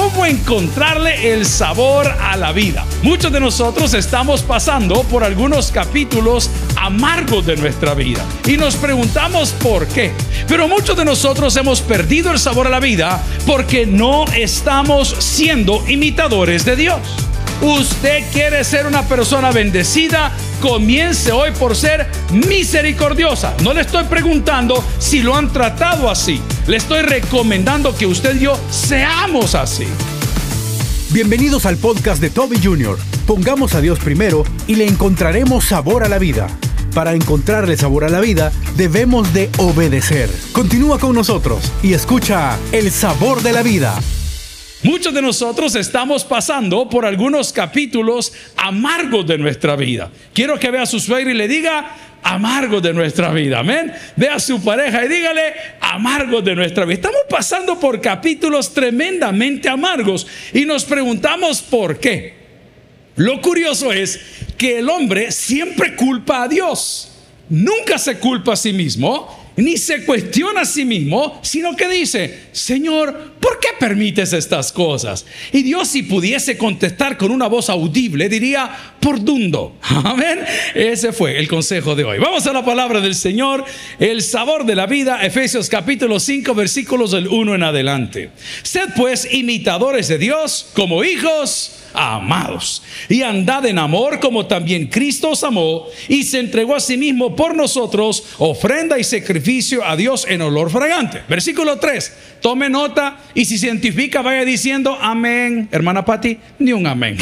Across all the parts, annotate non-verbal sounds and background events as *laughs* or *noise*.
cómo encontrarle el sabor a la vida. Muchos de nosotros estamos pasando por algunos capítulos amargos de nuestra vida y nos preguntamos por qué. Pero muchos de nosotros hemos perdido el sabor a la vida porque no estamos siendo imitadores de Dios. Usted quiere ser una persona bendecida, comience hoy por ser misericordiosa. No le estoy preguntando si lo han tratado así. Le estoy recomendando que usted y yo seamos así. Bienvenidos al podcast de Toby Jr. Pongamos a Dios primero y le encontraremos sabor a la vida. Para encontrarle sabor a la vida, debemos de obedecer. Continúa con nosotros y escucha El sabor de la vida Muchos de nosotros estamos pasando por algunos capítulos amargos de nuestra vida. Quiero que vea a su suegra y le diga amargos de nuestra vida. Amén. Vea a su pareja y dígale amargos de nuestra vida. Estamos pasando por capítulos tremendamente amargos y nos preguntamos por qué. Lo curioso es que el hombre siempre culpa a Dios. Nunca se culpa a sí mismo ni se cuestiona a sí mismo, sino que dice, Señor, ¿por qué permites estas cosas? Y Dios si pudiese contestar con una voz audible, diría, por dundo. *laughs* Amén. Ese fue el consejo de hoy. Vamos a la palabra del Señor, el sabor de la vida, Efesios capítulo 5, versículos del 1 en adelante. Sed pues imitadores de Dios como hijos amados. Y andad en amor como también Cristo os amó y se entregó a sí mismo por nosotros, ofrenda y sacrificio a Dios en olor fragante. Versículo 3. Tome nota y si se identifica vaya diciendo amén. Hermana Patti, ni un amén.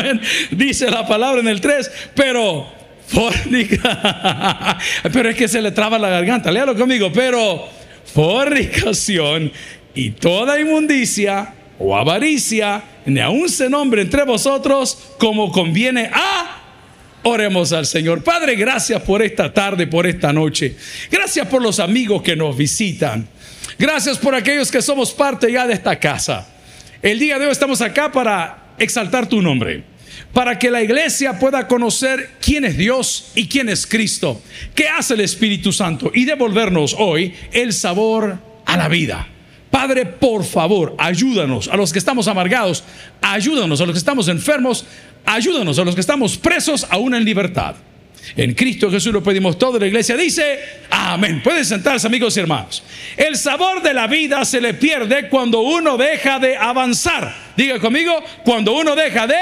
*laughs* Dice la palabra en el 3, pero fornica. *laughs* pero es que se le traba la garganta. Léalo conmigo, pero fornicación y toda inmundicia o avaricia, ni aun se nombre entre vosotros como conviene a... Oremos al Señor. Padre, gracias por esta tarde, por esta noche. Gracias por los amigos que nos visitan. Gracias por aquellos que somos parte ya de esta casa. El día de hoy estamos acá para exaltar tu nombre, para que la iglesia pueda conocer quién es Dios y quién es Cristo, qué hace el Espíritu Santo y devolvernos hoy el sabor a la vida. Padre, por favor, ayúdanos a los que estamos amargados, ayúdanos a los que estamos enfermos, ayúdanos a los que estamos presos aún en libertad. En Cristo Jesús lo pedimos todo. La iglesia dice, amén. Pueden sentarse amigos y hermanos. El sabor de la vida se le pierde cuando uno deja de avanzar. Diga conmigo, cuando uno deja de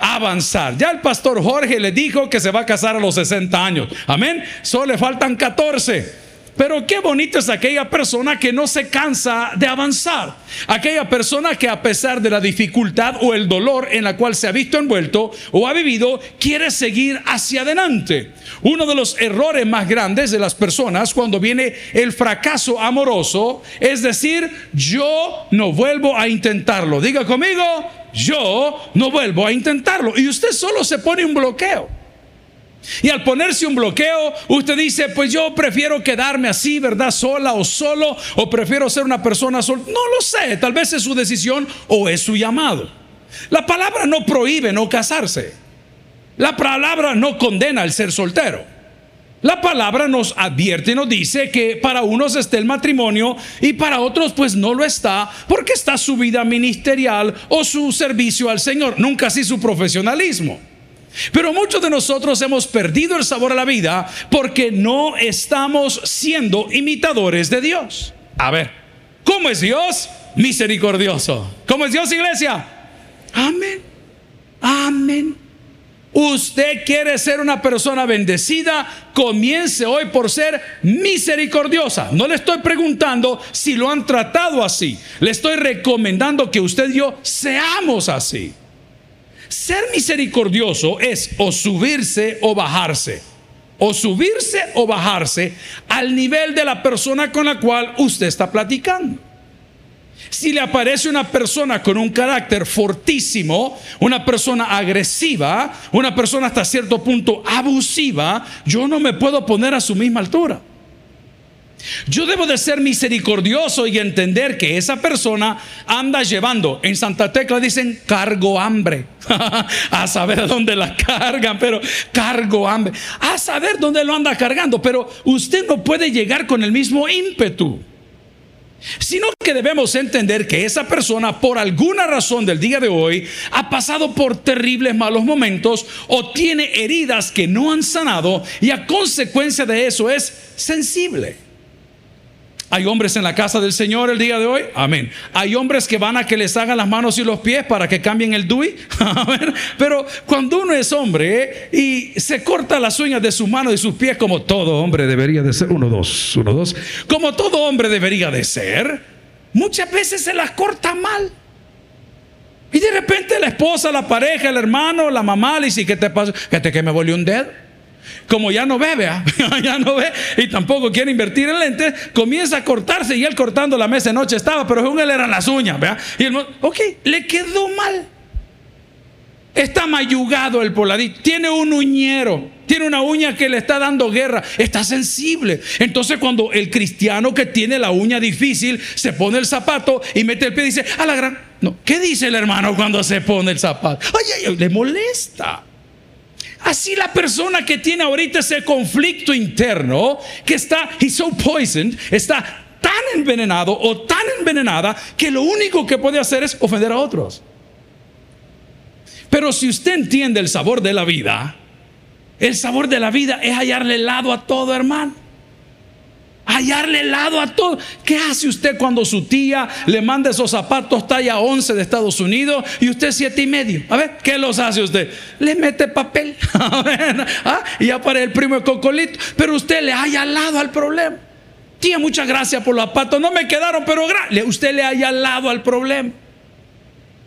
avanzar. Ya el pastor Jorge le dijo que se va a casar a los 60 años. Amén. Solo le faltan 14. Pero qué bonito es aquella persona que no se cansa de avanzar. Aquella persona que a pesar de la dificultad o el dolor en la cual se ha visto envuelto o ha vivido, quiere seguir hacia adelante. Uno de los errores más grandes de las personas cuando viene el fracaso amoroso es decir, yo no vuelvo a intentarlo. Diga conmigo, yo no vuelvo a intentarlo. Y usted solo se pone un bloqueo. Y al ponerse un bloqueo, usted dice, pues yo prefiero quedarme así, ¿verdad? Sola o solo, o prefiero ser una persona sola. No lo sé, tal vez es su decisión o es su llamado. La palabra no prohíbe no casarse. La palabra no condena el ser soltero. La palabra nos advierte y nos dice que para unos está el matrimonio y para otros pues no lo está porque está su vida ministerial o su servicio al Señor, nunca así su profesionalismo. Pero muchos de nosotros hemos perdido el sabor a la vida porque no estamos siendo imitadores de Dios. A ver, ¿cómo es Dios? Misericordioso. ¿Cómo es Dios, iglesia? Amén. Amén. Usted quiere ser una persona bendecida, comience hoy por ser misericordiosa. No le estoy preguntando si lo han tratado así. Le estoy recomendando que usted y yo seamos así. Ser misericordioso es o subirse o bajarse. O subirse o bajarse al nivel de la persona con la cual usted está platicando. Si le aparece una persona con un carácter fortísimo, una persona agresiva, una persona hasta cierto punto abusiva, yo no me puedo poner a su misma altura. Yo debo de ser misericordioso y entender que esa persona anda llevando, en Santa Tecla dicen cargo hambre, *laughs* a saber dónde la cargan, pero cargo hambre, a saber dónde lo anda cargando, pero usted no puede llegar con el mismo ímpetu. sino que debemos entender que esa persona por alguna razón del día de hoy ha pasado por terribles malos momentos o tiene heridas que no han sanado y a consecuencia de eso es sensible. Hay hombres en la casa del Señor el día de hoy. Amén. Hay hombres que van a que les hagan las manos y los pies para que cambien el DUI. *laughs* Pero cuando uno es hombre y se corta las uñas de sus manos y sus pies como todo hombre debería de ser. Uno, dos, uno, dos. Como todo hombre debería de ser. Muchas veces se las corta mal. Y de repente la esposa, la pareja, el hermano, la mamá le dice, ¿qué te pasa? Que que me volvió un dedo como ya no ve, *laughs* ya no ve y tampoco quiere invertir en lentes, comienza a cortarse y él cortando la mesa de noche estaba, pero según él eran las uñas, ¿vea? Y el, ok, le quedó mal. Está mayugado el poladito, tiene un uñero, tiene una uña que le está dando guerra, está sensible. Entonces cuando el cristiano que tiene la uña difícil se pone el zapato y mete el pie y dice, a la gran... No, ¿qué dice el hermano cuando se pone el zapato? Ay, ay, le molesta. Así la persona que tiene ahorita ese conflicto interno, que está, he's so poisoned, está tan envenenado o tan envenenada que lo único que puede hacer es ofender a otros. Pero si usted entiende el sabor de la vida, el sabor de la vida es hallarle lado a todo hermano hallarle lado a todo. ¿Qué hace usted cuando su tía le manda esos zapatos talla 11 de Estados Unidos y usted siete y medio? A ver, ¿qué los hace usted? Le mete papel. *laughs* ¿ah? Y ya para el primo de Cocolito. Pero usted le haya al lado al problema. Tía, muchas gracias por los zapatos. No me quedaron, pero usted le haya al lado al problema.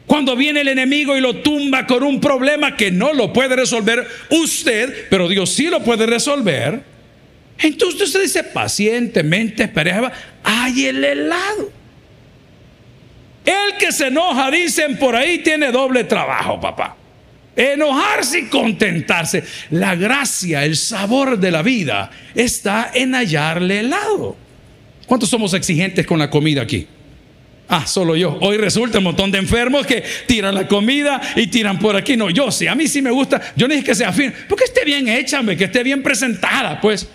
Cuando viene el enemigo y lo tumba con un problema que no lo puede resolver usted, pero Dios sí lo puede resolver entonces usted dice pacientemente, espera, hay el helado. El que se enoja, dicen por ahí, tiene doble trabajo, papá. Enojarse y contentarse. La gracia, el sabor de la vida está en hallarle helado. ¿Cuántos somos exigentes con la comida aquí? Ah, solo yo. Hoy resulta un montón de enfermos que tiran la comida y tiran por aquí. No, yo sí, a mí sí me gusta. Yo no dije que sea fin, porque esté bien hecha, que esté bien presentada, pues.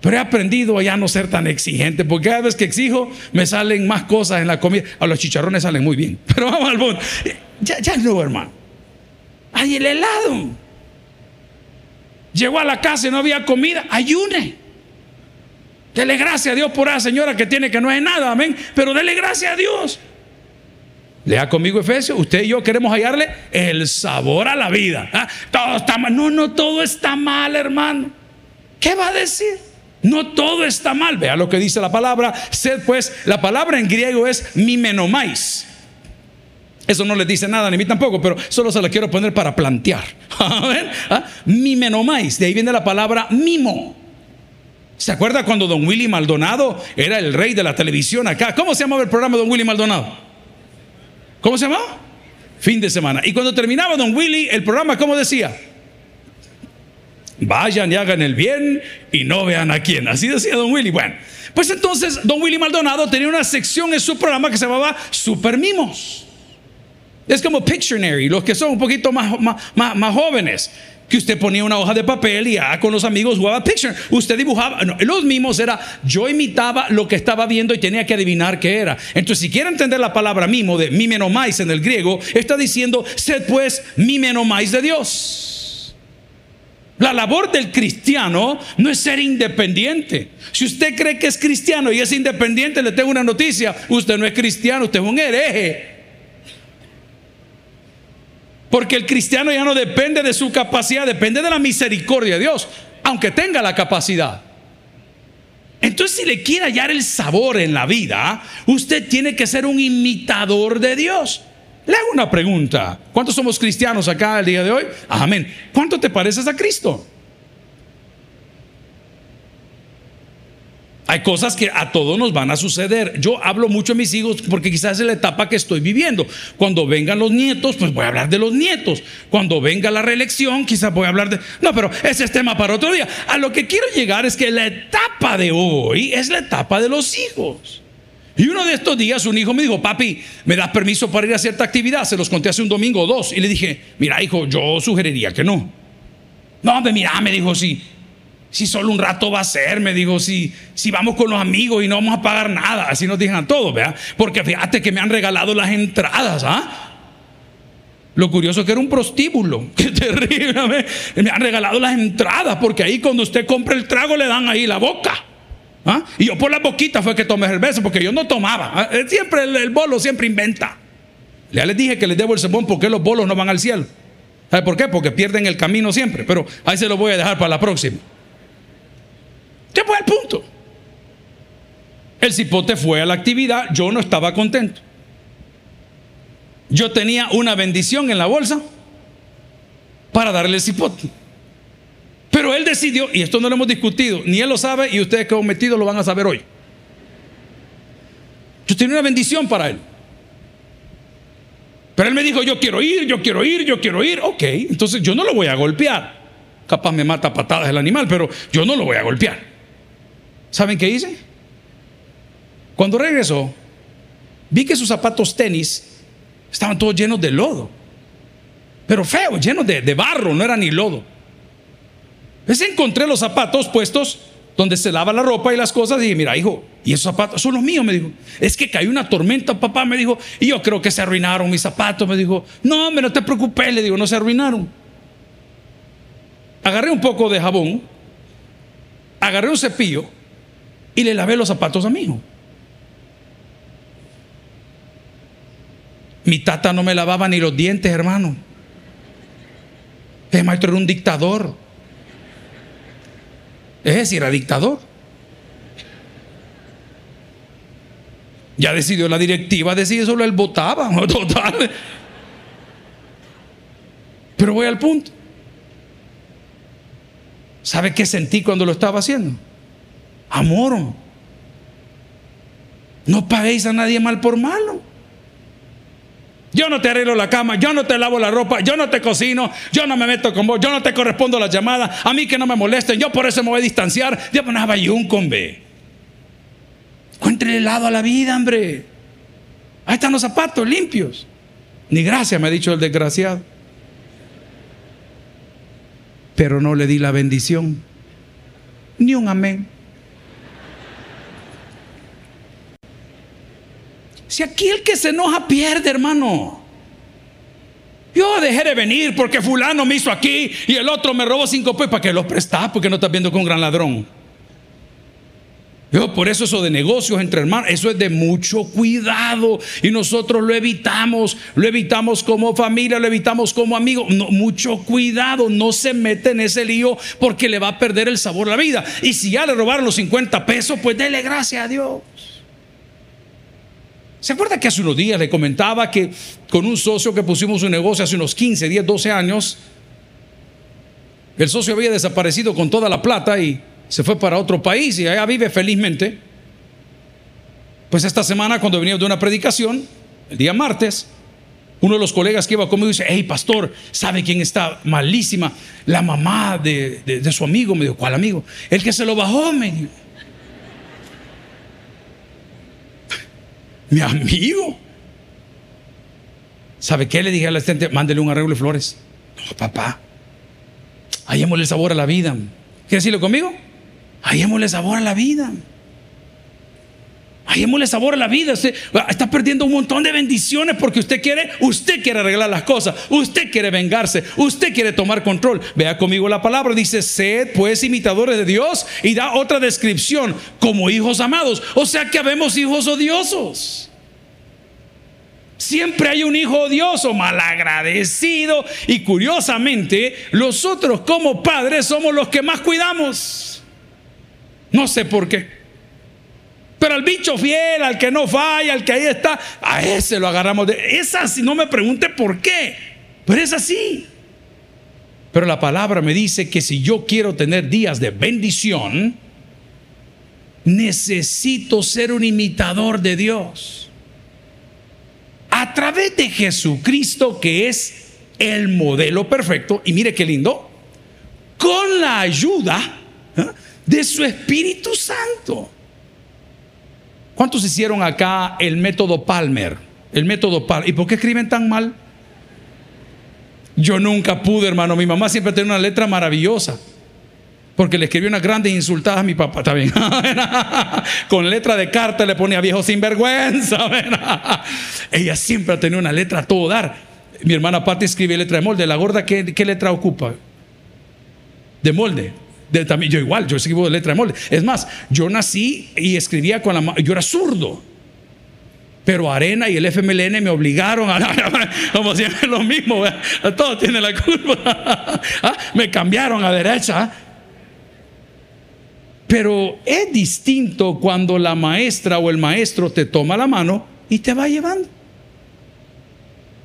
Pero he aprendido a ya no ser tan exigente, porque cada vez que exijo me salen más cosas en la comida. A los chicharrones salen muy bien. *laughs* Pero vamos al punto. Ya, ya no, hermano. Hay el helado. Llegó a la casa y no había comida. Ayune. Dele gracias a Dios por esa señora que tiene que no es nada, amén. Pero dele gracias a Dios. Lea conmigo Efesios, usted y yo queremos hallarle el sabor a la vida. Ah, todo está mal. No, no, todo está mal, hermano. ¿Qué va a decir? No todo está mal. Vea lo que dice la palabra. Sed pues, la palabra en griego es mimenomais. Eso no le dice nada, ni a mí tampoco, pero solo se la quiero poner para plantear. *laughs* ¿Ah? Mimenomais, de ahí viene la palabra mimo. ¿Se acuerda cuando don Willy Maldonado era el rey de la televisión acá? ¿Cómo se llamaba el programa don Willy Maldonado? ¿Cómo se llamaba? Fin de semana. Y cuando terminaba don Willy, el programa, ¿cómo decía? Vayan y hagan el bien y no vean a quién. Así decía don Willy. Bueno, pues entonces don Willy Maldonado tenía una sección en su programa que se llamaba Super Mimos. Es como Pictionary, los que son un poquito más, más, más, jóvenes que usted ponía una hoja de papel y ah, con los amigos jugaba Picture. Usted dibujaba, los mimos era, yo imitaba lo que estaba viendo y tenía que adivinar qué era. Entonces, si quiere entender la palabra mimo de mimenomais en el griego, está diciendo, sed pues mimenomais de Dios. La labor del cristiano no es ser independiente. Si usted cree que es cristiano y es independiente, le tengo una noticia. Usted no es cristiano, usted es un hereje. Porque el cristiano ya no depende de su capacidad, depende de la misericordia de Dios, aunque tenga la capacidad. Entonces, si le quiere hallar el sabor en la vida, usted tiene que ser un imitador de Dios. Le hago una pregunta. ¿Cuántos somos cristianos acá el día de hoy? Amén. ¿Cuánto te pareces a Cristo? Hay cosas que a todos nos van a suceder. Yo hablo mucho a mis hijos porque quizás es la etapa que estoy viviendo. Cuando vengan los nietos, pues voy a hablar de los nietos. Cuando venga la reelección, quizás voy a hablar de... No, pero ese es tema para otro día. A lo que quiero llegar es que la etapa de hoy es la etapa de los hijos. Y uno de estos días un hijo me dijo, papi, ¿me das permiso para ir a cierta actividad? Se los conté hace un domingo o dos. Y le dije, mira hijo, yo sugeriría que no. No, hombre, mira, me dijo, sí. Si solo un rato va a ser, me dijo, si, si vamos con los amigos y no vamos a pagar nada. Así nos dijeron todos, ¿verdad? Porque fíjate que me han regalado las entradas, ¿ah? Lo curioso es que era un prostíbulo. *laughs* Qué terrible. Me han regalado las entradas porque ahí cuando usted compra el trago le dan ahí la boca. ¿Ah? Y yo por la boquita fue que tomé el beso porque yo no tomaba. ¿ah? Eh, siempre el, bolo siempre inventa. Ya les dije que les debo el sermón porque los bolos no van al cielo. ¿Sabe por qué? Porque pierden el camino siempre. Pero ahí se lo voy a dejar para la próxima. ¿Qué fue el punto? El cipote fue a la actividad, yo no estaba contento. Yo tenía una bendición en la bolsa para darle el cipote. Pero él decidió, y esto no lo hemos discutido, ni él lo sabe, y ustedes que han metido lo van a saber hoy. Yo tenía una bendición para él. Pero él me dijo, yo quiero ir, yo quiero ir, yo quiero ir. Ok, entonces yo no lo voy a golpear. Capaz me mata patadas el animal, pero yo no lo voy a golpear. ¿Saben qué hice? Cuando regresó, vi que sus zapatos tenis estaban todos llenos de lodo. Pero feos, llenos de barro, no era ni lodo. Entonces encontré los zapatos puestos donde se lava la ropa y las cosas. Y dije, mira, hijo, y esos zapatos son los míos, me dijo. Es que cayó una tormenta, papá, me dijo. Y yo creo que se arruinaron mis zapatos, me dijo. No, me no te preocupes, le digo, no se arruinaron. Agarré un poco de jabón, agarré un cepillo y le lavé los zapatos a mi hijo. Mi tata no me lavaba ni los dientes, hermano. El maestro era un dictador. Es decir, era dictador. Ya decidió la directiva, decide solo él votaba, *laughs* total. Pero voy al punto. ¿Sabe qué sentí cuando lo estaba haciendo? Amor. No paguéis a nadie mal por malo. Yo no te arreglo la cama, yo no te lavo la ropa, yo no te cocino, yo no me meto con vos, yo no te correspondo las llamadas, a mí que no me molesten, yo por eso me voy a distanciar. Yo ponía un con B. Encuentre helado a la vida, hombre. Ahí están los zapatos limpios. Ni gracias, me ha dicho el desgraciado. Pero no le di la bendición. Ni un amén. Si aquí el que se enoja pierde, hermano. Yo dejé de venir porque fulano me hizo aquí y el otro me robó cinco pesos. ¿Para que los prestás? Porque no estás viendo con un gran ladrón. Yo, por eso eso de negocios entre hermanos, eso es de mucho cuidado y nosotros lo evitamos, lo evitamos como familia, lo evitamos como amigos. mucho cuidado, no se mete en ese lío porque le va a perder el sabor a la vida. Y si ya le robaron los 50 pesos, pues dele gracias a Dios. ¿Se acuerda que hace unos días le comentaba que con un socio que pusimos un negocio hace unos 15, 10, 12 años, el socio había desaparecido con toda la plata y se fue para otro país y allá vive felizmente? Pues esta semana cuando venía de una predicación, el día martes, uno de los colegas que iba conmigo dice, hey pastor, ¿sabe quién está malísima? La mamá de, su amigo, me dijo, ¿cuál amigo? El que se lo bajó, me dijo. Mi amigo. ¿Sabe qué? Le dije al asistente, mándele un arreglo de flores. No, papá. Hallémosle sabor a la vida. ¿Quiere decirlo conmigo? Hallémosle sabor a la vida. Hallémosle sabor a la vida. Usted está perdiendo un montón de bendiciones porque usted quiere, usted quiere arreglar las cosas, usted quiere vengarse, usted quiere tomar control. Vea conmigo la palabra, dice, sed pues imitadores de Dios y da otra descripción, como hijos amados. O sea que habemos hijos odiosos. Siempre hay un hijo odioso, malagradecido y curiosamente nosotros como padres somos los que más cuidamos. No sé por qué. Pero al bicho fiel, al que no falla, al que ahí está, a ese lo agarramos de. Es así, no me pregunte por qué, pero es así. Pero la palabra me dice que si yo quiero tener días de bendición, necesito ser un imitador de Dios. A través de Jesucristo, que es el modelo perfecto, y mire qué lindo, con la ayuda ¿eh? de su Espíritu Santo. ¿Cuántos hicieron acá el método Palmer? El método Palmer. ¿Y por qué escriben tan mal? Yo nunca pude, hermano. Mi mamá siempre tenía una letra maravillosa. porque le escribió unas grandes insultadas a mi papá también. *laughs* Con letra de carta le ponía viejo sinvergüenza. *laughs* Ella siempre ha tenido una letra a todo dar. Mi hermana Patti escribe letra de molde. La gorda, ¿qué, qué letra ocupa? De molde. De, también, yo igual, yo escribo de letra de molde. Es más, yo nací y escribía con la mano. Yo era zurdo. Pero Arena y el FMLN me obligaron a, *laughs* como siempre lo mismo, todos tienen la culpa. *laughs* Ah, me cambiaron a derecha. Pero es distinto cuando la maestra o el maestro te toma la mano y te va llevando.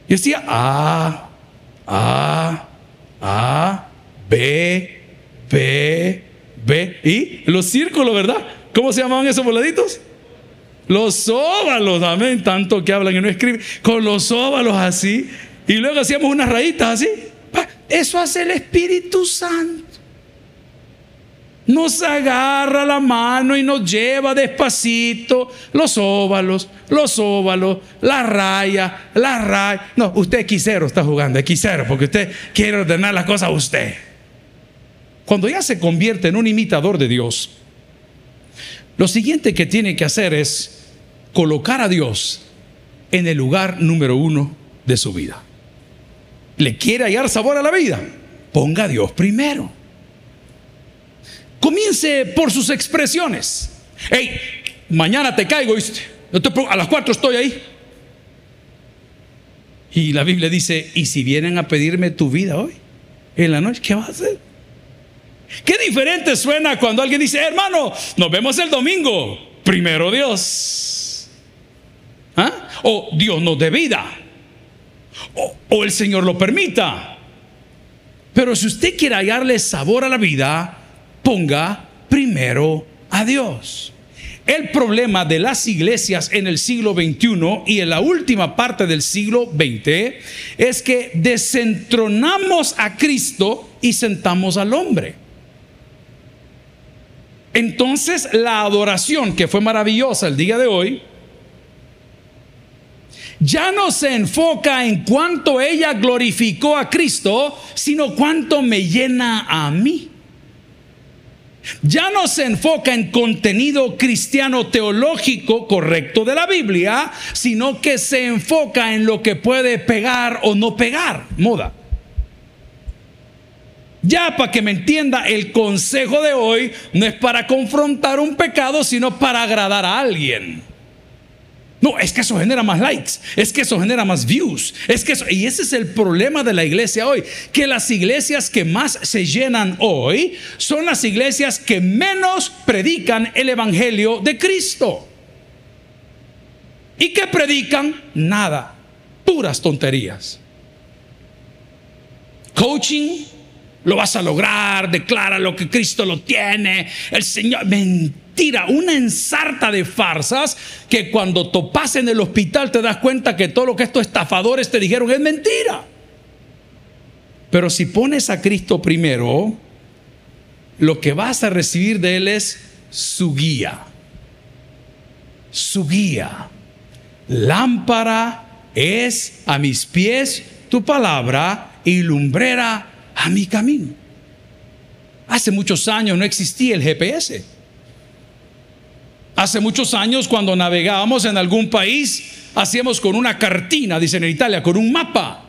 Y decía A, A, A, B. Y los círculos, ¿verdad? ¿Cómo se llamaban esos voladitos? Los óvalos, amén. Tanto que hablan y no escriben. Con los óvalos así. Y luego hacíamos unas rayitas así. Eso hace el Espíritu Santo nos agarra la mano y nos lleva despacito los óvalos, los óvalos, la raya, la raya. No, usted es quisero, está jugando, es quisero, porque usted quiere ordenar las cosas a usted. Cuando ya se convierte en un imitador de Dios, lo siguiente que tiene que hacer es colocar a Dios en el lugar número uno de su vida. ¿Le quiere hallar sabor a la vida? Ponga a Dios primero. Comience por sus expresiones. Hey, mañana te caigo, a las cuatro estoy ahí. Y la Biblia dice, ¿y si vienen a pedirme tu vida hoy? En la noche, ¿qué vas a hacer? Qué diferente suena cuando alguien dice, hermano, nos vemos el domingo. Primero Dios. ¿Ah? O Dios nos dé vida. O, o el Señor lo permita. Pero si usted quiere hallarle sabor a la vida, ponga primero a Dios. El problema de las iglesias en el siglo XXI y en la última parte del siglo XX es que desentronamos a Cristo y sentamos al hombre. Entonces la adoración que fue maravillosa el día de hoy, ya no se enfoca en cuánto ella glorificó a Cristo, sino cuánto me llena a mí ya no se enfoca en contenido cristiano teológico correcto de la Biblia, sino que se enfoca en lo que puede pegar o no pegar, moda. Ya para que me entienda, el consejo de hoy no es para confrontar un pecado, sino para agradar a alguien. No, es que eso genera más likes, es que eso genera más views, es que y ese es el problema de la iglesia hoy, que las iglesias que más se llenan hoy son las iglesias que menos predican el evangelio de Cristo. ¿Y qué predican? Nada, puras tonterías. Coaching, lo vas a lograr, declara lo que Cristo lo tiene, el Señor, mentira, una ensarta de farsas que cuando topas en el hospital te das cuenta que todo lo que estos estafadores te dijeron es mentira. Pero si pones a Cristo primero, lo que vas a recibir de Él es su guía. Su guía. Lámpara es a mis pies tu palabra y lumbrera a mi camino. Hace muchos años no existía el GPS. Hace muchos años cuando navegábamos en algún país, hacíamos con una cartina, dicen en Italia, con un mapa.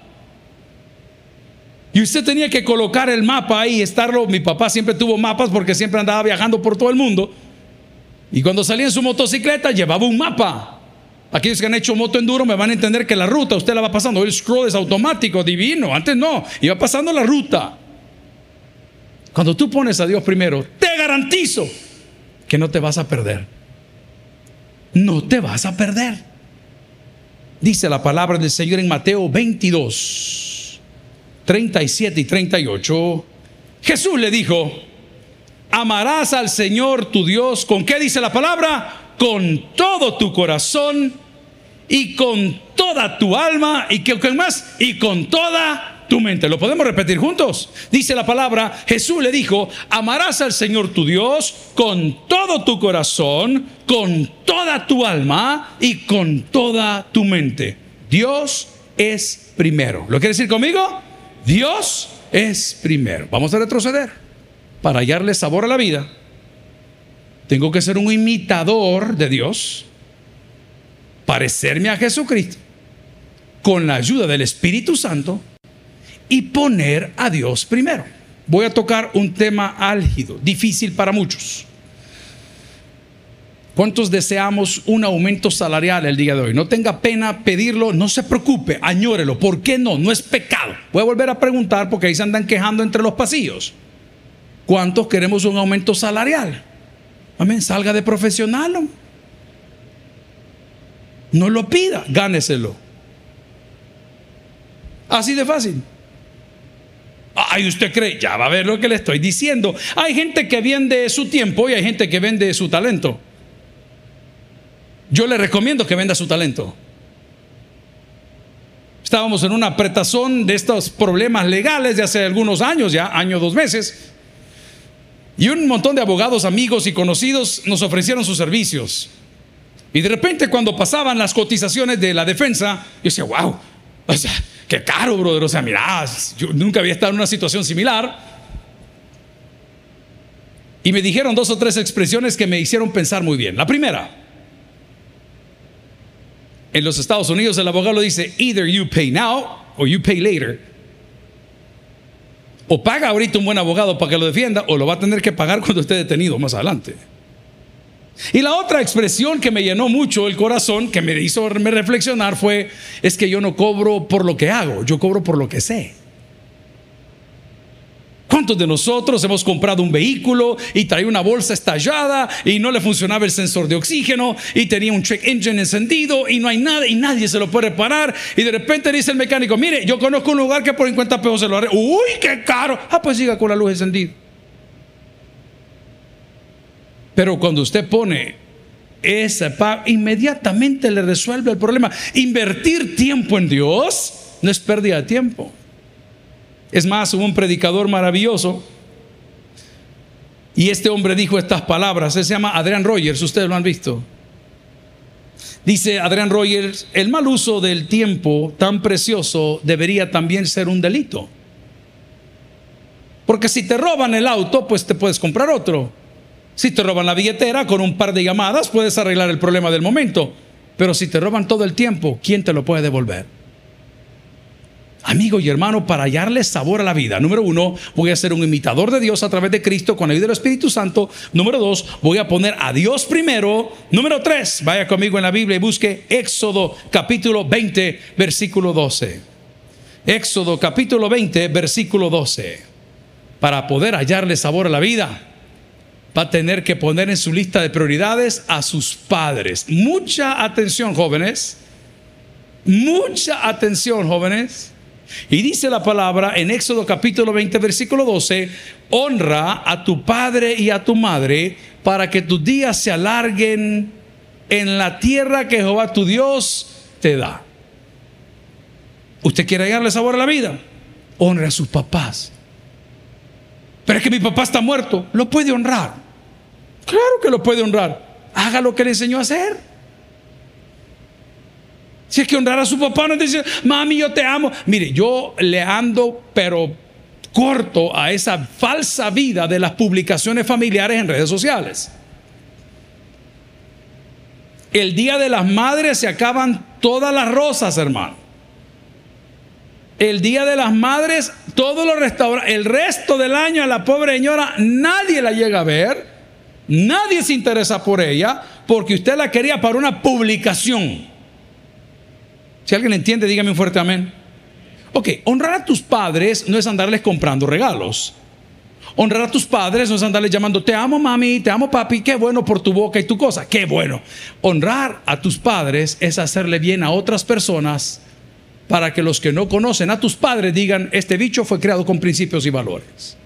Y usted tenía que colocar el mapa ahí, estarlo. Mi papá siempre tuvo mapas porque siempre andaba viajando por todo el mundo. Y cuando salía en su motocicleta, llevaba un mapa. Aquellos que han hecho moto enduro me van a entender que la ruta usted la va pasando. El scroll es automático, divino. Antes no, iba pasando la ruta. Cuando tú pones a Dios primero, te garantizo que no te vas a perder no te vas a perder. Dice la palabra del Señor en Mateo 22, 37 y 38. Jesús le dijo, amarás al Señor tu Dios, ¿con qué dice la palabra? Con todo tu corazón y con toda tu alma y que más y con toda tu mente. ¿Lo podemos repetir juntos? Dice la palabra, Jesús le dijo, amarás al Señor tu Dios con todo tu corazón, con toda tu alma y con toda tu mente. Dios es primero. ¿Lo quiere decir conmigo? Dios es primero. Vamos a retroceder. para hallarle sabor a la vida, tengo que ser un imitador de Dios, parecerme a Jesucristo, con la ayuda del Espíritu Santo y poner a Dios primero. Voy a tocar un tema álgido, difícil para muchos. ¿Cuántos deseamos un aumento salarial el día de hoy? No tenga pena pedirlo, no se preocupe, añórelo. ¿Por qué no? No es pecado. Voy a volver a preguntar porque ahí se andan quejando entre los pasillos. ¿Cuántos queremos un aumento salarial? Amén, salga de profesional. No lo pida, gáneselo. Así de fácil. Ay, usted cree, ya va a ver lo que le estoy diciendo. Hay gente que vende su tiempo y hay gente que vende su talento. Yo le recomiendo que venda su talento. Estábamos en una apretazón de estos problemas legales de hace algunos años, ya año, dos meses. Y un montón de abogados, amigos y conocidos nos ofrecieron sus servicios. Y de repente cuando pasaban las cotizaciones de la defensa, yo decía, wow, o sea, qué caro, brother. O sea, mira, yo nunca había estado en una situación similar. Y me dijeron dos o tres expresiones que me hicieron pensar muy bien. La primera, en los Estados Unidos el abogado dice, either you pay now or you pay later. O paga ahorita un buen abogado para que lo defienda o lo va a tener que pagar cuando esté detenido más adelante. Y la otra expresión que me llenó mucho el corazón, que me hizo reflexionar fue, es que yo no cobro por lo que hago, yo cobro por lo que sé. ¿Cuántos de nosotros hemos comprado un vehículo y traía una bolsa estallada y no le funcionaba el sensor de oxígeno y tenía un check engine encendido y no hay nada y nadie se lo puede reparar y de repente dice el mecánico, mire, yo conozco un lugar que por 50 pesos se lo haré. Uy, qué caro. Ah, pues siga con la luz encendida. Pero cuando usted pone esa inmediatamente le resuelve el problema. Invertir tiempo en Dios no es pérdida de tiempo. Es más, hubo un predicador maravilloso y este hombre dijo estas palabras. Él se llama Adrian Rogers, ustedes lo han visto. Dice Adrian Rogers, el mal uso del tiempo tan precioso debería también ser un delito. Porque si te roban el auto, pues te puedes comprar otro. Si te roban la billetera, con un par de llamadas puedes arreglar el problema del momento. Pero si te roban todo el tiempo, ¿quién te lo puede devolver? amigo y hermano, para hallarle sabor a la vida. Número uno, voy a ser un imitador de Dios a través de Cristo con la ayuda del Espíritu Santo. Número dos, voy a poner a Dios primero. Número tres, vaya conmigo en la Biblia y busque Éxodo capítulo 20, versículo 12. Éxodo capítulo 20, versículo 12. Para poder hallarle sabor a la vida, va a tener que poner en su lista de prioridades a sus padres. Mucha atención, jóvenes. Mucha atención, jóvenes. Y dice la palabra en Éxodo capítulo 20, versículo 12, honra a tu padre y a tu madre para que tus días se alarguen en la tierra que Jehová tu Dios te da. ¿Usted quiere darle sabor a la vida? Honre a sus papás. Pero es que mi papá está muerto. Lo puede honrar. Claro que lo puede honrar. Haga lo que le enseñó a hacer. Si es que honrar a su papá, no dice, mami, yo te amo. Mire, yo le ando, pero corto a esa falsa vida de las publicaciones familiares en redes sociales. El día de las madres se acaban todas las rosas, hermano. El día de las madres, todos los restaurantes, el resto del año a la pobre señora nadie la llega a ver, nadie se interesa por ella, porque usted la quería para una publicación. Si alguien entiende, dígame un fuerte amén. Ok, honrar a tus padres no es andarles comprando regalos. Honrar a tus padres no es andarles llamando, te amo mami, te amo papi, qué bueno por tu boca y tu cosa, qué bueno. Honrar a tus padres es hacerle bien a otras personas para que los que no conocen a tus padres digan, este bicho fue creado con principios y valores.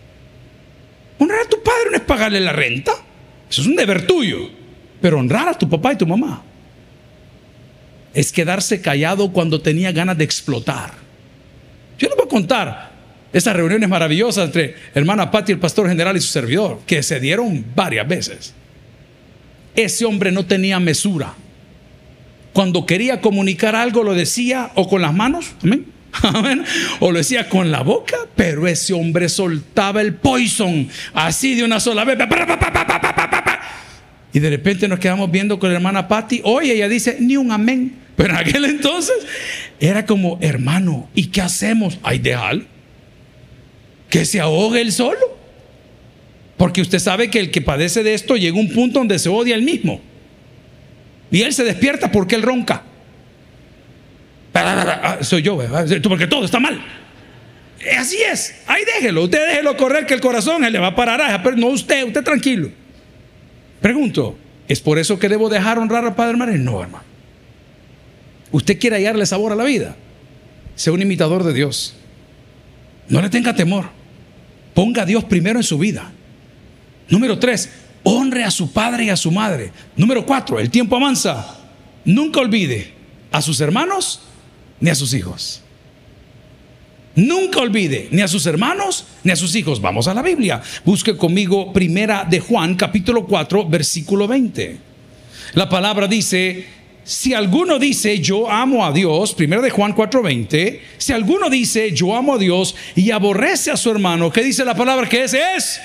Honrar a tu padre no es pagarle la renta, eso es un deber tuyo, pero honrar a tu papá y tu mamá es quedarse callado cuando tenía ganas de explotar. Yo les voy a contar esas reuniones maravillosas entre hermana Patti, el pastor general y su servidor, que se dieron varias veces. Ese hombre no tenía mesura. Cuando quería comunicar algo lo decía o con las manos, *laughs* O lo decía con la boca, pero ese hombre soltaba el poison así de una sola vez. Y de repente nos quedamos viendo con la hermana Patty. Hoy ella dice, ni un amén. Pero en aquel entonces era como, hermano, ¿y qué hacemos? Ay, déjalo. Que se ahogue él solo. Porque usted sabe que el que padece de esto llega a un punto donde se odia él mismo. Y él se despierta porque él ronca. Ah, soy yo, porque todo está mal. Así es. Ahí déjelo. Usted déjelo correr que el corazón le va a parar. Pero no usted, usted tranquilo. Pregunto, ¿es por eso que debo dejar honrar al Padre María? No, hermano. Usted quiere hallarle sabor a la vida. Sea un imitador de Dios. No le tenga temor. Ponga a Dios primero en su vida. Número tres, honre a su padre y a su madre. Número cuatro, el tiempo avanza. Nunca olvide a sus hermanos ni a sus hijos. Nunca olvide ni a sus hermanos ni a sus hijos. Vamos a la Biblia. Busque conmigo primera de Juan capítulo 4 versículo 20. La palabra dice, si alguno dice yo amo a Dios, primera de Juan 4:20, si alguno dice yo amo a Dios y aborrece a su hermano, ¿qué dice la palabra que ese es?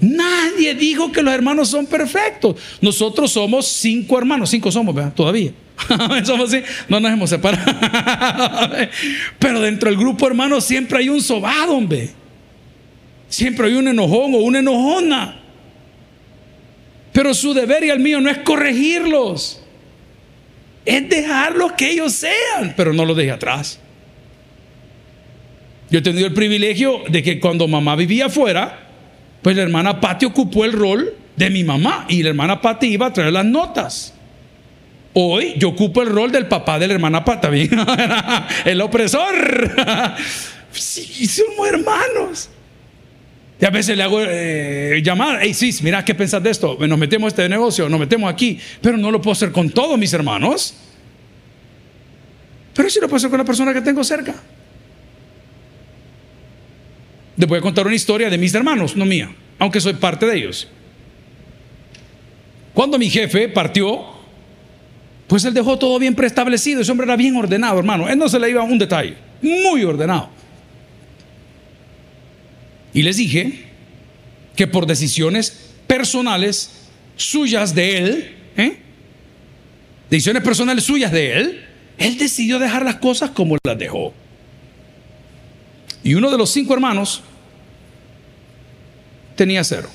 Nadie dijo que los hermanos son perfectos. Nosotros somos cinco hermanos, cinco somos, ¿verdad? Todavía. *laughs* somos así, no nos hemos separado. *laughs* Pero dentro del grupo hermanos siempre hay un sobado, hombre. Siempre hay un enojón o una enojona. Pero su deber y el mío no es corregirlos. Es dejarlos que ellos sean, pero no los deje atrás. Yo he tenido el privilegio de que cuando mamá vivía afuera, pues la hermana Patti ocupó el rol de mi mamá y la hermana Patti iba a traer las notas. Hoy yo ocupo el rol del papá de la hermana también *laughs* el opresor. sí, somos hermanos. Y a veces le hago eh, llamar, hey, sí, mira, ¿qué pensás de esto? Nos metemos en este negocio, nos metemos aquí, pero no lo puedo hacer con todos mis hermanos. Pero sí lo puedo hacer con la persona que tengo cerca. Les voy a contar una historia de mis hermanos, no mía, aunque soy parte de ellos. Cuando mi jefe partió, pues él dejó todo bien preestablecido. Ese hombre era bien ordenado, hermano. Él no se le iba un detalle, muy ordenado. Y les dije que por decisiones personales suyas de él, ¿eh? decisiones personales suyas de él, él decidió dejar las cosas como las dejó. Y uno de los cinco hermanos tenía cero.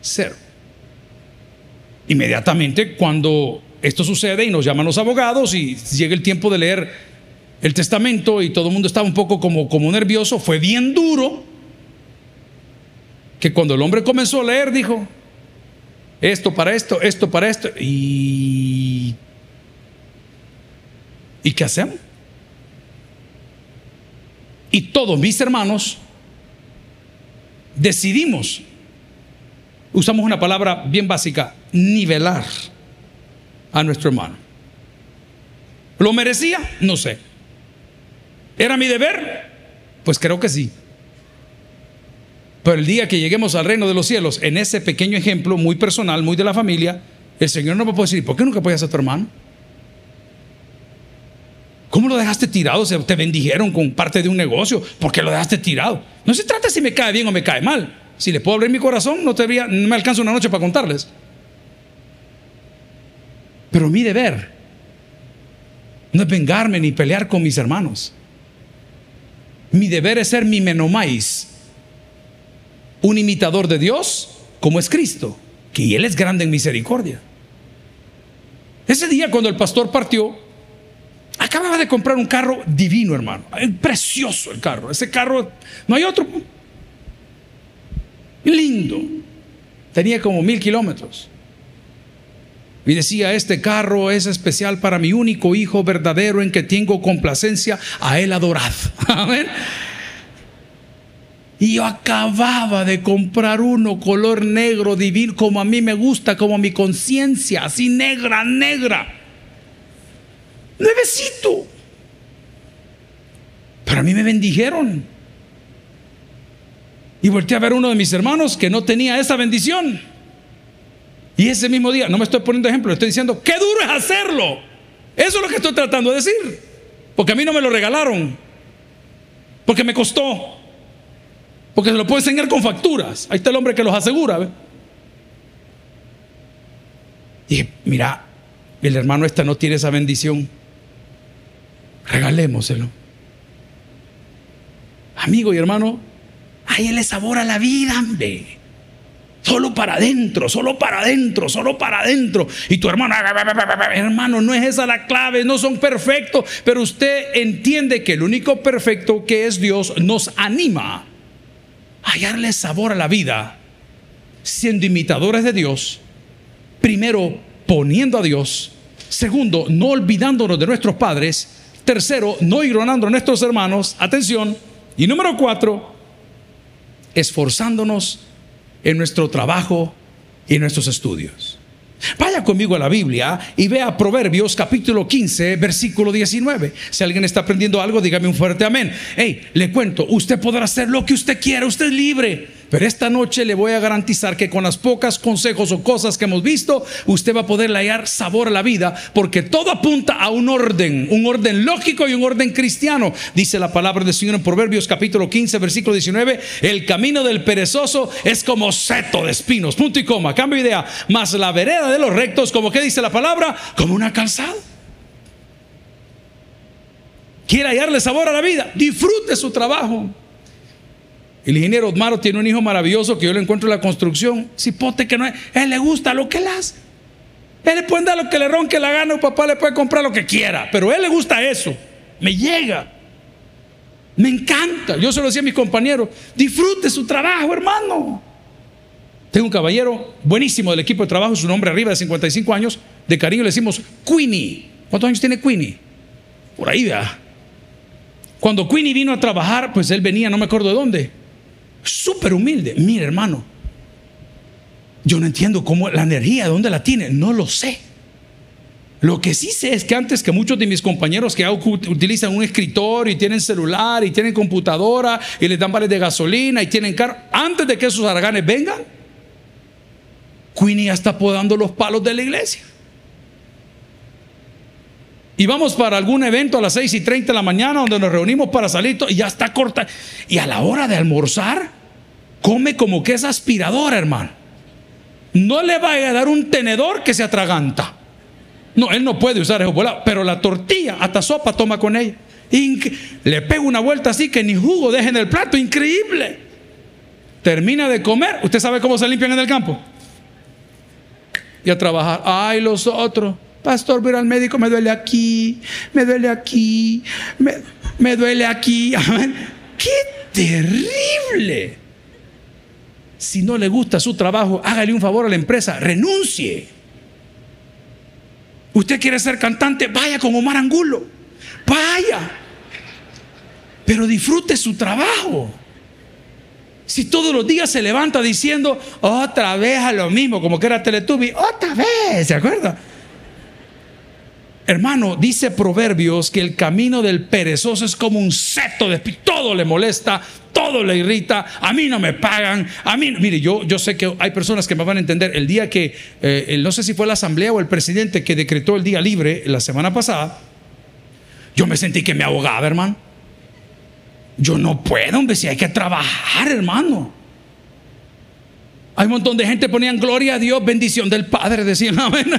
Cero. Inmediatamente cuando esto sucede y nos llaman los abogados y llega el tiempo de leer el testamento y todo el mundo estaba un poco como, como nervioso, fue bien duro que cuando el hombre comenzó a leer dijo, esto para esto, esto para esto, y... ¿Y qué hacemos? Y todos mis hermanos decidimos, usamos una palabra bien básica, nivelar a nuestro hermano. ¿Lo merecía? No sé. ¿Era mi deber? Pues creo que sí. Pero el día que lleguemos al reino de los cielos, en ese pequeño ejemplo muy personal, muy de la familia, el Señor no me puede decir, ¿por qué nunca apoyas a tu hermano? ¿Cómo lo dejaste tirado? Se te bendijeron con parte de un negocio. ¿Por qué lo dejaste tirado? No se trata si me cae bien o me cae mal. Si le puedo abrir mi corazón, no, te no me alcanza una noche para contarles. Pero mi deber no es vengarme ni pelear con mis hermanos. Mi deber es ser mi menomais, un imitador de Dios como es Cristo, que Él es grande en misericordia. Ese día cuando el pastor partió, Acababa de comprar un carro divino, hermano. Precioso el carro. Ese carro, no hay otro. Lindo. Tenía como mil kilómetros. Y decía, este carro es especial para mi único hijo verdadero en que tengo complacencia, a él adorad. *laughs* Y yo acababa de comprar uno color negro divino, como a mí me gusta, como mi conciencia, así negra, negra. Nuevecito. Para mí me bendijeron. Y volteé a ver a uno de mis hermanos que no tenía esa bendición. Y ese mismo día, no me estoy poniendo ejemplo, estoy diciendo, qué duro es hacerlo. Eso es lo que estoy tratando de decir. Porque a mí no me lo regalaron. Porque me costó. Porque se lo puedo enseñar con facturas. Ahí está el hombre que los asegura. Y mira, el hermano esta no tiene esa bendición. Regalémoselo. Amigo y hermano, ahí le sabor a la vida, hombre. Solo para adentro, solo para adentro, solo para adentro. Y tu hermano, hermano, no es esa la clave, no son perfectos, pero usted entiende que el único perfecto que es Dios nos anima a hallarle sabor a la vida, siendo imitadores de Dios, primero poniendo a Dios, segundo, no olvidándonos de nuestros padres, tercero, no ignorando a nuestros hermanos, atención, y número cuatro, esforzándonos en nuestro trabajo y en nuestros estudios. Vaya conmigo a la Biblia y vea Proverbios capítulo 15, versículo 19. Si alguien está aprendiendo algo, dígame un fuerte amén. Hey, le cuento, usted podrá hacer lo que usted quiera, usted es libre. Pero esta noche le voy a garantizar que con las pocas consejos o cosas que hemos visto, usted va a poder hallar sabor a la vida, porque todo apunta a un orden, un orden lógico y un orden cristiano. Dice la palabra del Señor en Proverbios capítulo 15, versículo 19, el camino del perezoso es como seto de espinos, punto y coma, cambio de idea, más la vereda de los rectos, como que dice la palabra, como una calzada. Quiere hallarle sabor a la vida, disfrute su trabajo. El ingeniero Osmaro tiene un hijo maravilloso que yo le encuentro en la construcción. Cipote que no es. él le gusta lo que él hace. Él le puede dar lo que le ronque la gana, o papá le puede comprar lo que quiera, pero a él le gusta eso. Me llega. Me encanta. Yo se lo decía a mis compañeros, disfrute su trabajo, hermano. Tengo un caballero buenísimo del equipo de trabajo, su nombre arriba de 55 años, de cariño le decimos Queenie. ¿Cuántos años tiene Queenie? Por ahí, vea. Cuando Queenie vino a trabajar, pues él venía, no me acuerdo de dónde, súper humilde. Mire, hermano, yo no entiendo cómo la energía, ¿de dónde la tiene? No lo sé. Lo que sí sé es que antes que muchos de mis compañeros que utilizan un escritorio y tienen celular y tienen computadora y les dan vales de gasolina y tienen carro, antes de que esos arganes vengan, Queenie ya está podando los palos de la iglesia. Y vamos para algún evento a las 6 y 30 de la mañana donde nos reunimos para salir y ya está corta. Y a la hora de almorzar, come como que es aspiradora, hermano. No le vaya a dar un tenedor que se atraganta. No, él no puede usar eso pero la tortilla, hasta sopa toma con ella. le pega una vuelta así que ni jugo deja en el plato, increíble. Termina de comer, ¿usted sabe cómo se limpian en el campo? Y a trabajar. Ay, los otros. Pastor, voy al médico, me duele aquí, me duele aquí, me, duele aquí. *laughs* ¡Qué terrible! Si no le gusta su trabajo, hágale un favor a la empresa, renuncie. Usted quiere ser cantante, vaya con Omar Angulo, vaya. Pero disfrute su trabajo. Si todos los días se levanta diciendo otra vez a lo mismo, como que era Teletubby, otra vez, ¿se acuerda? Hermano, dice Proverbios que el camino del perezoso es como un seto de todo le molesta, todo le irrita, a mí no me pagan, a mí, mire, yo, yo sé que hay personas que me van a entender, el día que, eh, no sé si fue la asamblea o el presidente que decretó el día libre la semana pasada, yo me sentí que me ahogaba, hermano. Yo no puedo, hombre, si hay que trabajar, hermano. Hay un montón de gente que ponían gloria a Dios, bendición del Padre, decían *laughs* amén.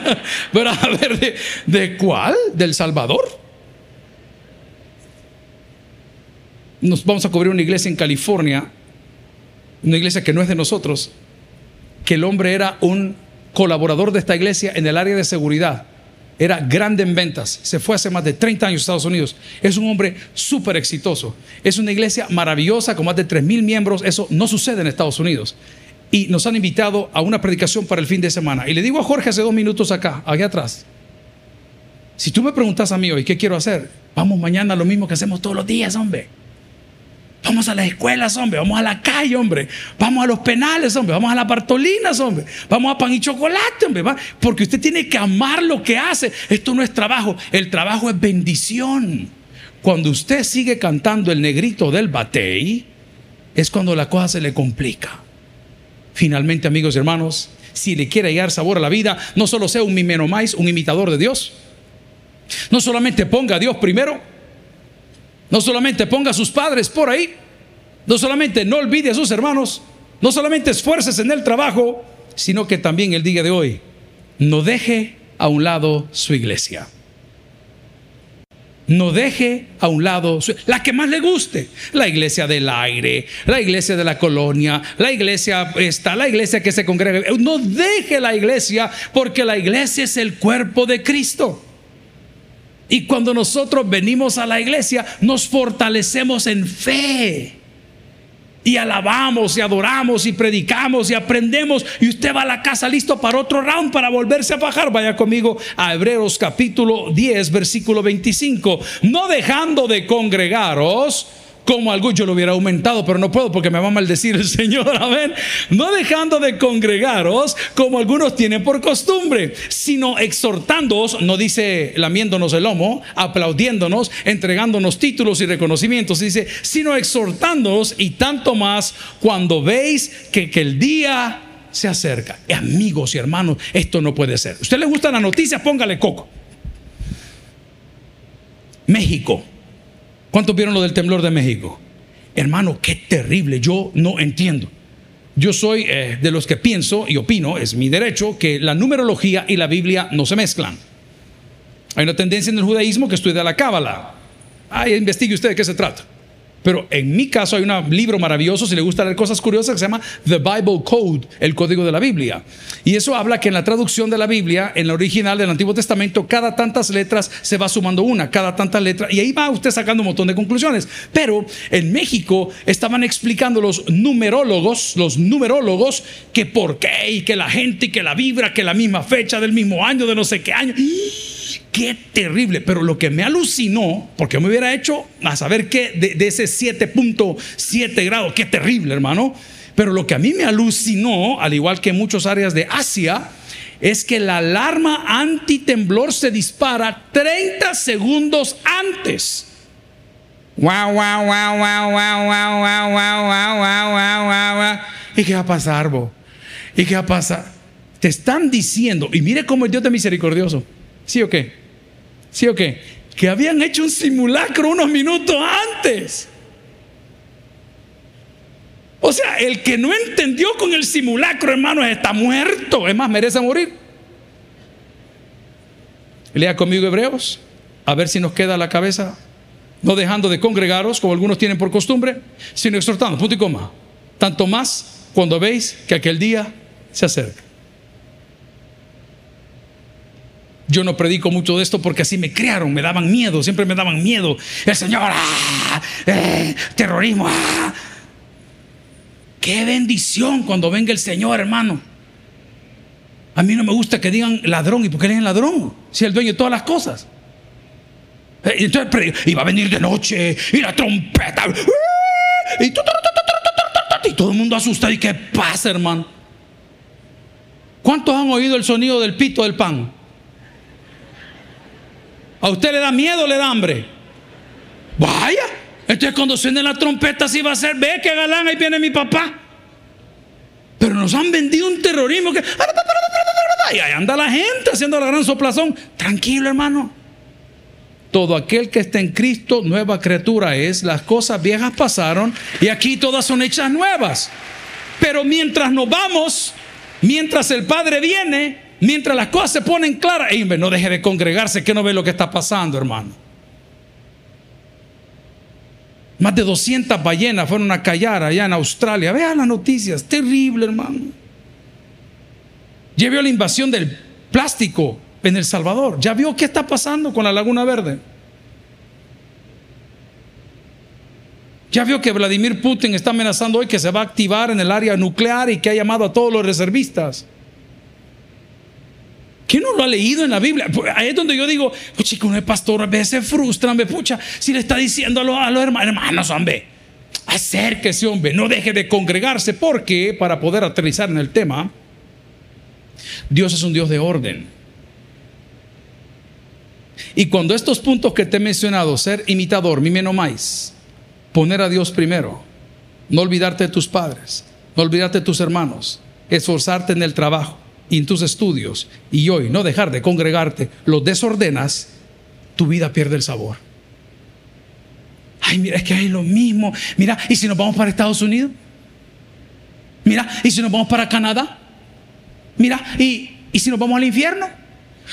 Pero a ver, ¿de, ¿de cuál? ¿Del Salvador? Nos vamos a cubrir una iglesia en California, una iglesia que no es de nosotros, que el hombre era un colaborador de esta iglesia en el área de seguridad. Era grande en ventas. Se fue hace más de 30 años a Estados Unidos. Es un hombre súper exitoso. Es una iglesia maravillosa con más de 3 mil miembros. Eso no sucede en Estados Unidos y nos han invitado a una predicación para el fin de semana. Y le digo a Jorge hace dos minutos acá, aquí atrás, si tú me preguntas a mí hoy, ¿qué quiero hacer? Vamos mañana lo mismo que hacemos todos los días, hombre. Vamos a las escuelas, hombre. Vamos a la calle, hombre. Vamos a los penales, hombre. Vamos a las Bartolinas, hombre. Vamos a pan y chocolate, hombre. Porque usted tiene que amar lo que hace. Esto no es trabajo. El trabajo es bendición. Cuando usted sigue cantando el negrito del batey, es cuando la cosa se le complica. Finalmente, amigos y hermanos, si le quiere hallar sabor a la vida, no solo sea un más, un imitador de Dios. No solamente ponga a Dios primero, No solamente ponga a sus padres por ahí, no solamente no olvide a sus hermanos, no solamente esfuerces en el trabajo, sino que también el día de hoy no deje a un lado su iglesia. No deje a un lado la que más le guste, la iglesia del aire, la iglesia de la colonia, la iglesia esta, la iglesia que se congrega. No deje la iglesia porque la iglesia es el cuerpo de Cristo. Y cuando nosotros venimos a la iglesia, nos fortalecemos en fe y alabamos y adoramos y predicamos y aprendemos y usted va a la casa listo para otro round para volverse a bajar. Vaya conmigo a Hebreos capítulo 10 versículo 25. No dejando de congregaros como algo yo lo hubiera aumentado, pero no puedo porque me va a maldecir el *laughs* Señor, amén. No dejando de congregaros como algunos tienen por costumbre, sino exhortándoos, no dice lamiéndonos el lomo, aplaudiéndonos, entregándonos títulos y reconocimientos, dice, sino exhortándonos y tanto más cuando veis que, que el día se acerca. Amigos y hermanos, esto no puede ser. ¿Usted le gusta la noticia? Póngale coco. México ¿Cuántos vieron lo del temblor de México? Hermano, qué terrible, yo no entiendo. Yo soy eh, de los que pienso y opino, es mi derecho, que la numerología y la Biblia no se mezclan. Hay una tendencia en el judaísmo que estudia la cábala. Ay, investigue usted de qué se trata. Pero en mi caso hay un libro maravilloso, si le gusta leer cosas curiosas, que se llama The Bible Code, el código de la Biblia. Y eso habla que en la traducción de la Biblia, en la original del Antiguo Testamento, cada tantas letras se va sumando una, cada tantas letras, y ahí va usted sacando un montón de conclusiones. Pero en México estaban explicando los numerólogos, los numerólogos, que por qué, y que la gente, y que la vibra, que la misma fecha del mismo año, de no sé qué año. Qué terrible. Pero lo que me alucinó, porque me hubiera hecho a saber qué de, ese 7.7 grados, qué terrible, hermano. Pero lo que a mí me alucinó, al igual que en muchas áreas de Asia, es que la alarma antitemblor se dispara 30 segundos antes. Wow, wow, wow, wow, wow, wow, wow, wow, wow. ¿Y qué va a pasar, bo? ¿Y qué va a pasar? Te están diciendo, y mire cómo el Dios es misericordioso. ¿Sí o qué? ¿Sí o qué? Que habían hecho un simulacro unos minutos antes. O sea, el que no entendió con el simulacro, hermanos, está muerto. Es más, merece morir. Lea conmigo Hebreos, a ver si nos queda la cabeza. No dejando de congregaros, como algunos tienen por costumbre, sino exhortando, punto y coma. Tanto más cuando veis que aquel día se acerca. Yo no predico mucho de esto porque así me crearon, me daban miedo, siempre me daban miedo. El Señor, ¡ah! Eh, terrorismo. ¡ah! Qué bendición cuando venga el Señor, hermano. A mí no me gusta que digan ladrón. ¿Y por qué le digan ladrón? Si es el dueño de todas las cosas. Eh, y entonces, va a venir de noche, y la trompeta, y, y todo el mundo asustado. ¿Y qué pasa, hermano? ¿Cuántos han oído el sonido del pito del pan? ¿A usted le da miedo o le da hambre? Vaya. Entonces cuando suene la trompeta sí va a ser, ve que galán, ahí viene mi papá. Pero nos han vendido un terrorismo que... Y ahí anda la gente haciendo la gran soplazón. Tranquilo, hermano. Todo aquel que está en Cristo, nueva criatura es. Las cosas viejas pasaron y aquí todas son hechas nuevas. Pero mientras nos vamos, mientras el Padre viene, Mientras las cosas se ponen claras, no deje de congregarse, que no ve lo que está pasando, hermano. Más de 200 ballenas fueron a callar allá en Australia. Vean las noticias, terrible, hermano. Ya vio la invasión del plástico en El Salvador. Ya vio qué está pasando con la Laguna Verde. Ya vio que Vladimir Putin está amenazando hoy que se va a activar en el área nuclear y que ha llamado a todos los reservistas. ¿Quién no lo ha leído en la Biblia? Pues, ahí es donde yo digo, pues chico, un pastor a veces se frustran, ve, pucha, si le está diciendo a los, hermanos, hermanos, hombre, acérquese, hombre, no deje de congregarse, porque para poder aterrizar en el tema, Dios es un Dios de orden. Y cuando estos puntos que te he mencionado, ser imitador, mi menos más, poner a Dios primero, no olvidarte de tus padres, no olvidarte de tus hermanos, esforzarte en el trabajo, y en tus estudios y hoy no dejar de congregarte, lo desordenas, tu vida pierde el sabor. Ay, mira, es que hay lo mismo. Mira, ¿y si nos vamos para Estados Unidos? Mira, ¿y si nos vamos para Canadá? Mira, ¿y, ¿y si nos vamos al infierno?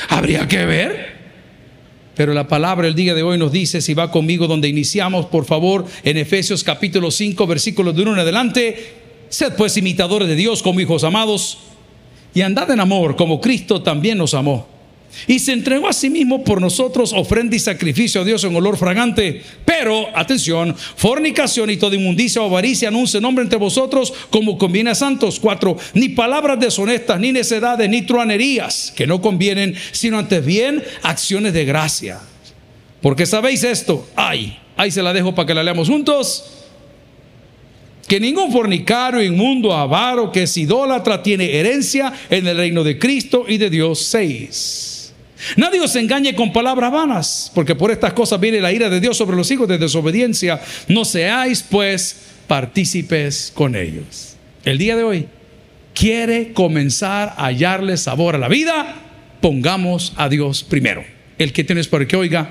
Habría que ver. Pero la palabra el día de hoy nos dice, si va conmigo donde iniciamos, por favor, en Efesios capítulo 5, versículos de 1 en adelante, sed pues imitadores de Dios como hijos amados y andad en amor como Cristo también nos amó y se entregó a sí mismo por nosotros ofrenda y sacrificio a Dios en olor fragante. Pero, atención, fornicación y toda inmundicia o avaricia no nombre entre vosotros como conviene a santos. Cuatro, ni palabras deshonestas, ni necedades, ni truanerías que no convienen, sino antes bien acciones de gracia. Porque sabéis esto, ay, ahí se la dejo para que la leamos juntos que ningún fornicario, inmundo, avaro, que es idólatra, tiene herencia en el reino de Cristo y de Dios. Seis. Nadie os engañe con palabras vanas, porque por estas cosas viene la ira de Dios sobre los hijos de desobediencia. No seáis pues partícipes con ellos. El día de hoy quiere comenzar a hallarle sabor a la vida. Pongamos a Dios primero. El que tienes por que oiga,